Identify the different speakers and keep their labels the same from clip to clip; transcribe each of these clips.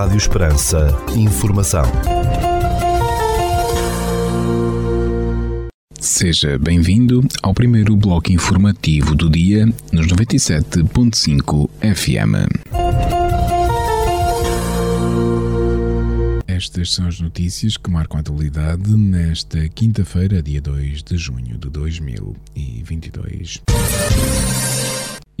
Speaker 1: Rádio Esperança. Informação.
Speaker 2: Seja bem-vindo ao primeiro bloco informativo do dia nos 97.5 FM. Estas são as notícias que marcam a atualidade nesta quinta-feira, dia 2 de junho de 2022.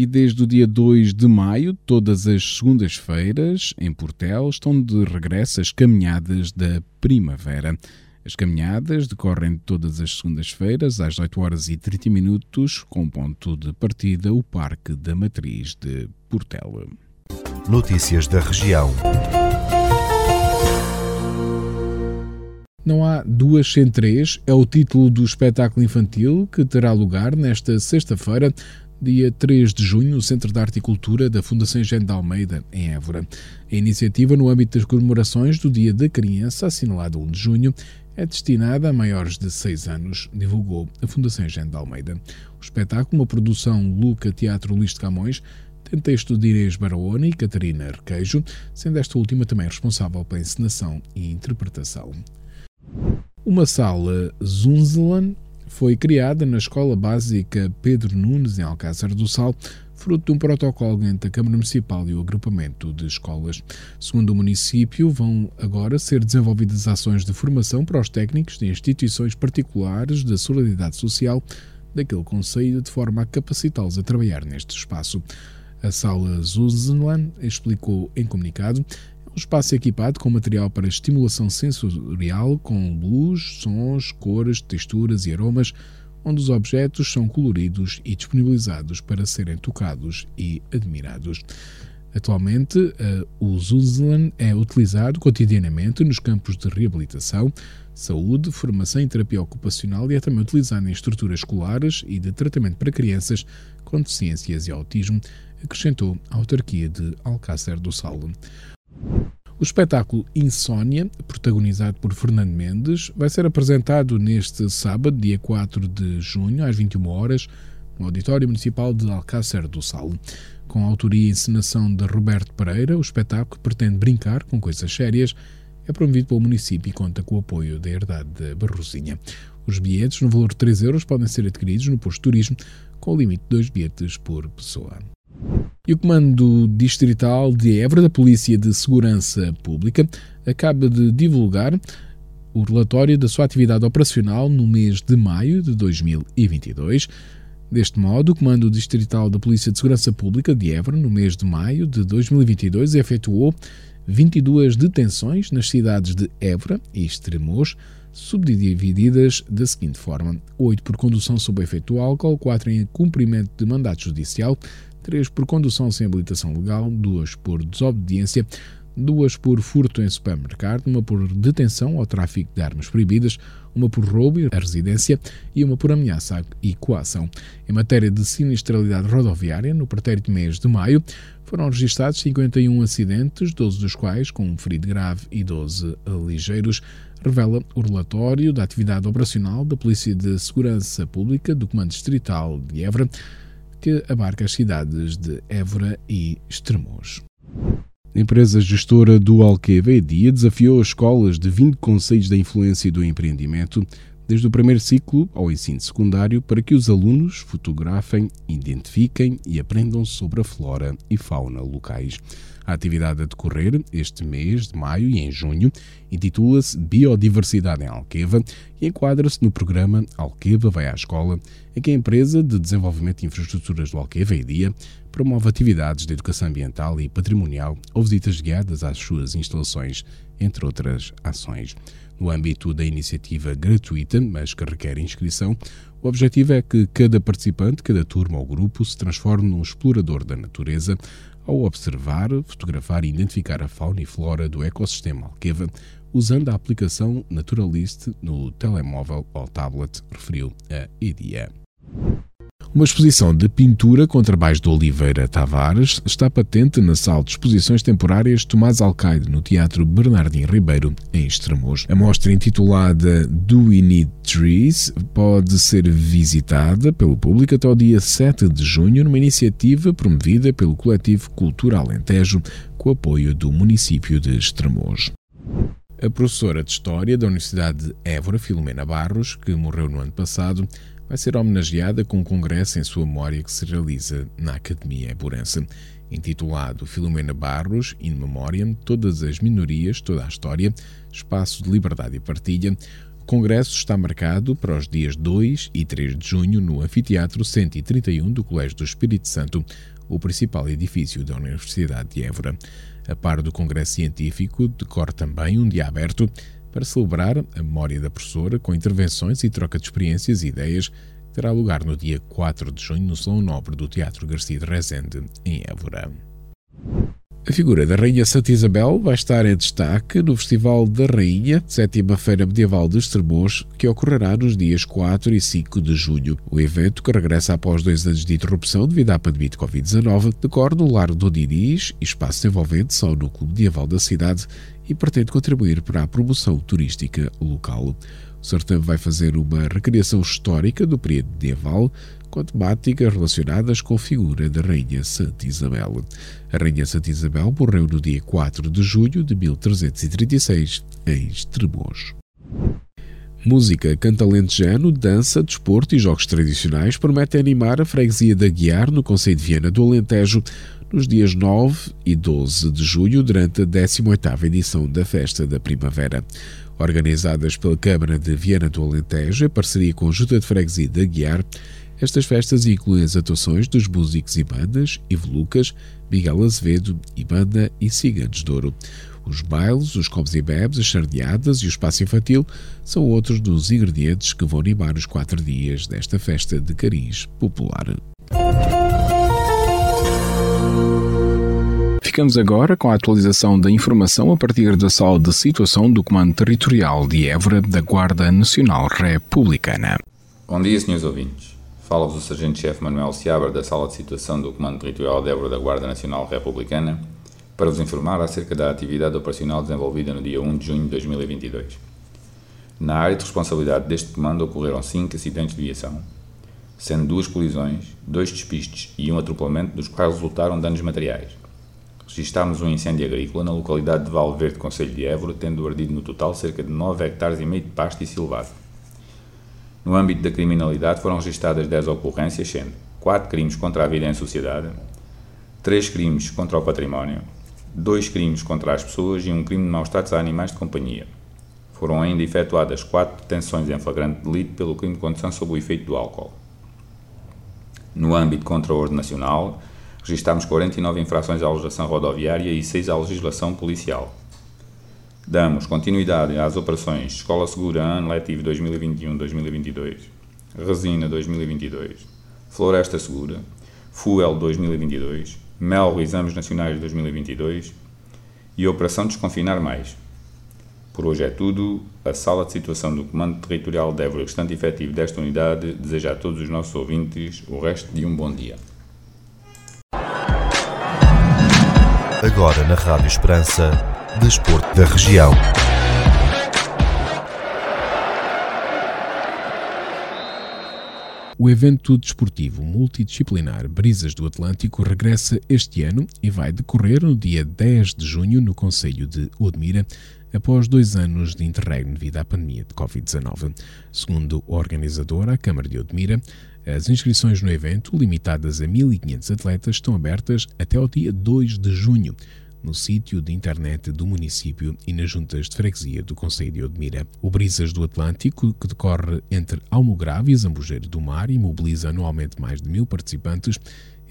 Speaker 2: E desde o dia 2 de maio, todas as segundas-feiras, em Portel, estão de regresso as caminhadas da primavera. As caminhadas decorrem todas as segundas-feiras, às 8 horas e 30 minutos, com ponto de partida o Parque da Matriz de Portel.
Speaker 1: Notícias da região.
Speaker 2: Não há duas sem três é o título do espetáculo infantil que terá lugar nesta sexta-feira dia 3 de junho, no Centro de Arte e Cultura da Fundação Engenho de Almeida, em Évora. A iniciativa, no âmbito das comemorações do Dia da Criança, assinalado 1 de junho, é destinada a maiores de 6 anos, divulgou a Fundação Engenho de Almeida. O espetáculo, uma produção Luca Teatro Luís de Camões, tem texto de Inês Barahona e Catarina Arquejo, sendo esta última também responsável pela encenação e interpretação. Uma sala Zunzelan foi criada na Escola Básica Pedro Nunes, em Alcácer do Sal, fruto de um protocolo entre a Câmara Municipal e o agrupamento de escolas. Segundo o município, vão agora ser desenvolvidas ações de formação para os técnicos de instituições particulares da solidariedade social daquele Conselho, de forma a capacitá-los a trabalhar neste espaço. A sala Zuzenland explicou em comunicado um espaço equipado com material para estimulação sensorial, com luz, sons, cores, texturas e aromas, onde os objetos são coloridos e disponibilizados para serem tocados e admirados. Atualmente, uh, o Zuzlan é utilizado cotidianamente nos campos de reabilitação, saúde, formação e terapia ocupacional e é também utilizado em estruturas escolares e de tratamento para crianças com deficiências e autismo, acrescentou a autarquia de Alcácer do Sal. O espetáculo Insônia, protagonizado por Fernando Mendes, vai ser apresentado neste sábado, dia 4 de junho, às 21 horas, no Auditório Municipal de Alcácer do Sal. Com a autoria e encenação de Roberto Pereira, o espetáculo pretende brincar com coisas sérias, é promovido pelo município e conta com o apoio da Herdade da Barrozinha. Os bilhetes, no valor de 3 euros, podem ser adquiridos no posto de turismo, com o limite de 2 bilhetes por pessoa. E o Comando Distrital de Évora da Polícia de Segurança Pública acaba de divulgar o relatório da sua atividade operacional no mês de maio de 2022. Deste modo, o Comando Distrital da Polícia de Segurança Pública de Évora, no mês de maio de 2022, efetuou 22 detenções nas cidades de Évora e Estremoz, subdivididas da seguinte forma: 8 por condução sob efeito do álcool, 4 em cumprimento de mandato judicial, 3 por condução sem habilitação legal, 2 por desobediência, 2 por furto em supermercado, uma por detenção ou tráfico de armas proibidas, uma por roubo à residência e uma por ameaça e coação. Em matéria de sinistralidade rodoviária, no pretérito mês de maio, foram registrados 51 acidentes, 12 dos quais com um ferido grave e 12 ligeiros, revela o relatório da atividade operacional da Polícia de Segurança Pública do Comando Distrital de Évora, que abarca as cidades de Évora e Estremoz. A empresa gestora do Alqueva Dia desafiou as escolas de 20 conselhos da influência do empreendimento desde o primeiro ciclo ao ensino secundário para que os alunos fotografem, identifiquem e aprendam sobre a flora e fauna locais. A atividade a decorrer este mês de maio e em junho intitula-se Biodiversidade em Alqueva e enquadra-se no programa Alqueva vai à escola, em que a empresa de desenvolvimento de infraestruturas do Alqueva e Dia promove atividades de educação ambiental e patrimonial ou visitas guiadas às suas instalações, entre outras ações. No âmbito da iniciativa gratuita, mas que requer inscrição, o objetivo é que cada participante, cada turma ou grupo se transforme num explorador da natureza ao observar, fotografar e identificar a fauna e flora do ecossistema Alqueva usando a aplicação Naturalist no telemóvel ou tablet, referiu a EDIA. Uma exposição de pintura com trabalhos de Oliveira Tavares está patente na sala de exposições temporárias Tomás Alcaide, no Teatro Bernardino Ribeiro, em Estremoz. A mostra intitulada Do We Need Trees pode ser visitada pelo público até o dia 7 de junho numa iniciativa promovida pelo coletivo Cultura Alentejo com apoio do município de Estremoz. A professora de História da Universidade de Évora, Filomena Barros, que morreu no ano passado, vai ser homenageada com um congresso em sua memória que se realiza na Academia Eburense. Intitulado Filomena Barros, In Memoriam, Todas as Minorias, Toda a História, Espaço de Liberdade e Partilha, o congresso está marcado para os dias 2 e 3 de junho no Anfiteatro 131 do Colégio do Espírito Santo, o principal edifício da Universidade de Évora. A par do Congresso Científico, decorre também um dia aberto para celebrar a memória da professora com intervenções e troca de experiências e ideias que terá lugar no dia 4 de junho no Salão Nobre do Teatro Garcia de Rezende, em Évora. A figura da Rainha Santa Isabel vai estar em destaque no Festival da Rainha, sétima Feira Medieval de Estremoz, que ocorrerá nos dias 4 e 5 de julho. O evento, que regressa após dois anos de interrupção devido à pandemia de Covid-19, decorre no Largo do Diniz, espaço envolvente ao núcleo medieval da cidade e pretende contribuir para a promoção turística local. O certame vai fazer uma recriação histórica do período medieval, com temáticas relacionadas com a figura da Rainha Santa Isabel. A Rainha Santa Isabel morreu no dia 4 de julho de 1336 em Estremoz. Música, canto alentejano, dança, desporto e jogos tradicionais prometem animar a freguesia da Guiar no Conselho de Viana do Alentejo nos dias 9 e 12 de julho durante a 18ª edição da Festa da Primavera. Organizadas pela Câmara de Viana do Alentejo em parceria com a Junta de Freguesia da Guiar, estas festas incluem as atuações dos músicos e bandas Lucas, Miguel Azevedo e banda e Ciganos de Ouro. Os bailes, os comes e bebes, as sardeadas e o espaço infantil são outros dos ingredientes que vão animar os quatro dias desta festa de cariz popular. Ficamos agora com a atualização da informação a partir da sala de situação do Comando Territorial de Évora da Guarda Nacional Republicana.
Speaker 3: Bom dia, senhores ouvintes. Fala-vos o Sargento-Chefe Manuel Seabra da Sala de Situação do Comando Territorial de Évora da Guarda Nacional Republicana para vos informar acerca da atividade operacional desenvolvida no dia 1 de junho de 2022. Na área de responsabilidade deste comando ocorreram 5 acidentes de viação, sendo duas colisões, dois despistes e um atropelamento dos quais resultaram danos materiais. Registámos um incêndio agrícola na localidade de Valverde, Conselho de Évora, tendo ardido no total cerca de 9 hectares e meio de pasto e silvado. No âmbito da criminalidade foram registadas 10 ocorrências, sendo 4 crimes contra a vida em sociedade, 3 crimes contra o património, 2 crimes contra as pessoas e um crime de maus tratos a animais de companhia. Foram ainda efetuadas 4 detenções em flagrante delito pelo crime de condução sob o efeito do álcool. No âmbito contra a ordem nacional, registámos 49 infrações à legislação rodoviária e 6 à legislação policial. Damos continuidade às operações Escola Segura Ano Letivo 2021-2022, Resina 2022, Floresta Segura, Fuel 2022, Melro Exames Nacionais 2022 e Operação Desconfinar Mais. Por hoje é tudo. A Sala de Situação do Comando Territorial de Évora, restante efetivo desta unidade, deseja a todos os nossos ouvintes o resto de um bom dia.
Speaker 1: Agora na Rádio Esperança, Desporto da Região.
Speaker 2: O evento desportivo multidisciplinar Brisas do Atlântico regressa este ano e vai decorrer no dia 10 de junho no Conselho de Odmira, após dois anos de interregno devido à pandemia de Covid-19. Segundo o organizador, a Câmara de Odmira, as inscrições no evento, limitadas a 1.500 atletas, estão abertas até ao dia 2 de junho no sítio de internet do município e nas juntas de freguesia do Conselho de Odmira. O Brisas do Atlântico, que decorre entre Almograve e Zambujeiro do Mar e mobiliza anualmente mais de mil participantes,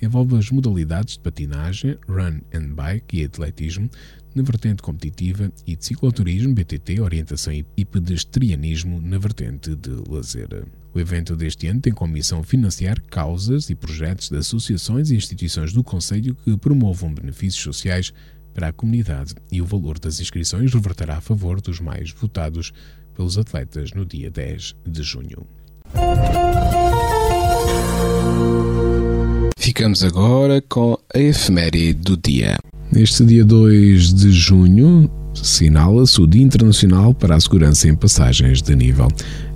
Speaker 2: envolve as modalidades de patinagem, run and bike e atletismo, na vertente competitiva e de cicloturismo, BTT, orientação e pedestrianismo na vertente de lazer. O evento deste ano tem como missão financiar causas e projetos de associações e instituições do Conselho que promovam benefícios sociais para a comunidade e o valor das inscrições reverterá a favor dos mais votados pelos atletas no dia 10 de junho.
Speaker 4: Ficamos agora com a efeméride do dia.
Speaker 2: Neste dia 2 de junho, assinala-se o Dia Internacional para a Segurança em Passagens de Nível.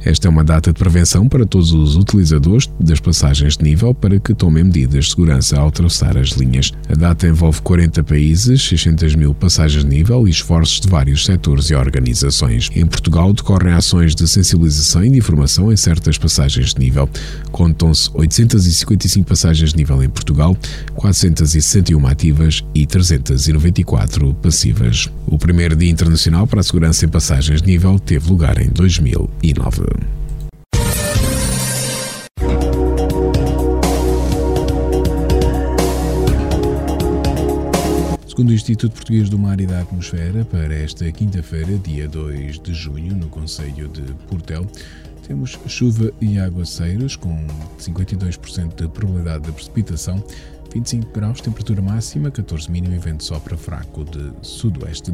Speaker 2: Esta é uma data de prevenção para todos os utilizadores das passagens de nível para que tomem medidas de segurança ao atravessar as linhas. A data envolve 40 países, 600 mil passagens de nível e esforços de vários setores e organizações. Em Portugal decorrem ações de sensibilização e de informação em certas passagens de nível. Contam-se 855 passagens de nível em Portugal, 461 ativas e 394 passivas. O primeiro Dia Internacional para a Segurança em Passagens de Nível teve lugar em 2009. Segundo o Instituto Português do Mar e da Atmosfera, para esta quinta-feira, dia 2 de junho, no Conselho de Portel, temos chuva e aguaceiros com 52% de probabilidade de precipitação, 25 graus, temperatura máxima, 14 mínimo e vento sopra fraco de sudoeste.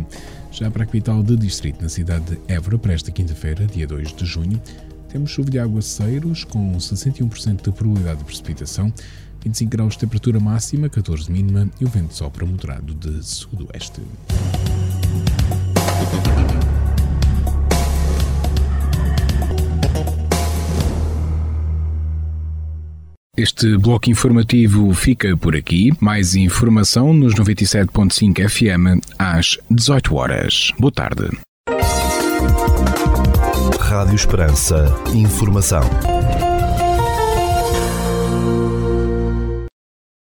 Speaker 2: Já para a capital de distrito, na cidade de Évora, para esta quinta-feira, dia 2 de junho, temos chuva de aguaceiros com 61% de probabilidade de precipitação, 25 graus de temperatura máxima, 14 mínima e o vento sopra moderado de sudoeste.
Speaker 4: Este bloco informativo fica por aqui. Mais informação nos 97.5 FM às 18 horas. Boa tarde.
Speaker 1: Rádio Esperança. Informação.